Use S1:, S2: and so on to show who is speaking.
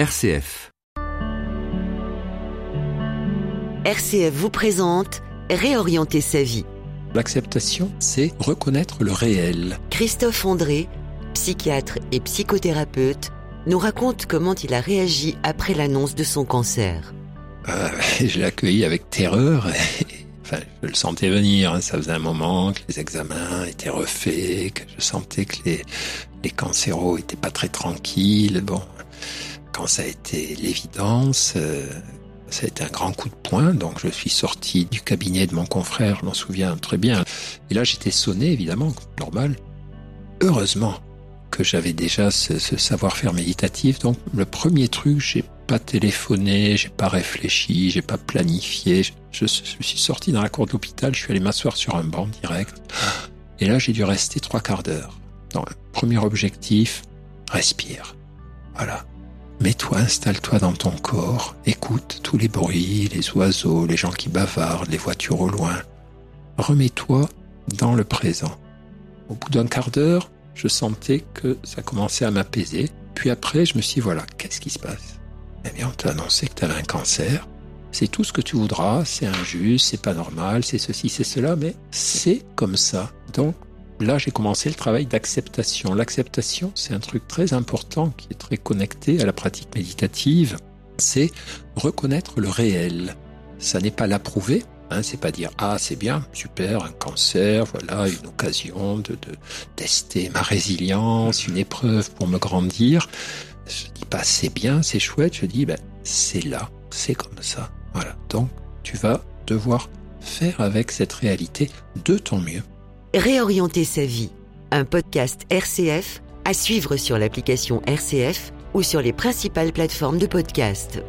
S1: RCF.
S2: RCF vous présente Réorienter sa vie.
S3: L'acceptation, c'est reconnaître le réel.
S2: Christophe André, psychiatre et psychothérapeute, nous raconte comment il a réagi après l'annonce de son cancer.
S3: Euh, je l'ai accueilli avec terreur. enfin, je le sentais venir. hein. Ça faisait un moment que les examens étaient refaits, que je sentais que les, les cancéraux étaient pas très tranquilles. Bon, ça a été l'évidence, euh, ça a été un grand coup de poing. Donc, je suis sorti du cabinet de mon confrère, je m'en souviens très bien. Et là, j'étais sonné, évidemment, normal. Heureusement que j'avais déjà ce, ce savoir-faire méditatif. Donc, le premier truc, j'ai pas téléphoné, j'ai pas réfléchi, j'ai pas planifié. Je, je suis sorti dans la cour de l'hôpital, je suis allé m'asseoir sur un banc direct. Et là, j'ai dû rester trois quarts d'heure. Donc, premier objectif, respire. Voilà. Mets-toi, installe-toi dans ton corps, écoute tous les bruits, les oiseaux, les gens qui bavardent, les voitures au loin. Remets-toi dans le présent. Au bout d'un quart d'heure, je sentais que ça commençait à m'apaiser. Puis après, je me suis dit, voilà, qu'est-ce qui se passe? Eh bien, on t'a annoncé que tu avais un cancer. C'est tout ce que tu voudras, c'est injuste, c'est pas normal, c'est ceci, c'est cela, mais c'est comme ça. Donc, là, j'ai commencé le travail d'acceptation. L'acceptation, c'est un truc très important qui est très connecté à la pratique méditative. C'est reconnaître le réel. Ça n'est pas l'approuver. Hein, c'est pas dire ah c'est bien super un cancer voilà une occasion de, de tester ma résilience une épreuve pour me grandir je dis pas c'est bien c'est chouette je dis ben c'est là c'est comme ça voilà donc tu vas devoir faire avec cette réalité de ton mieux
S2: Réorienter sa vie. Un podcast RCF à suivre sur l'application RCF ou sur les principales plateformes de podcast.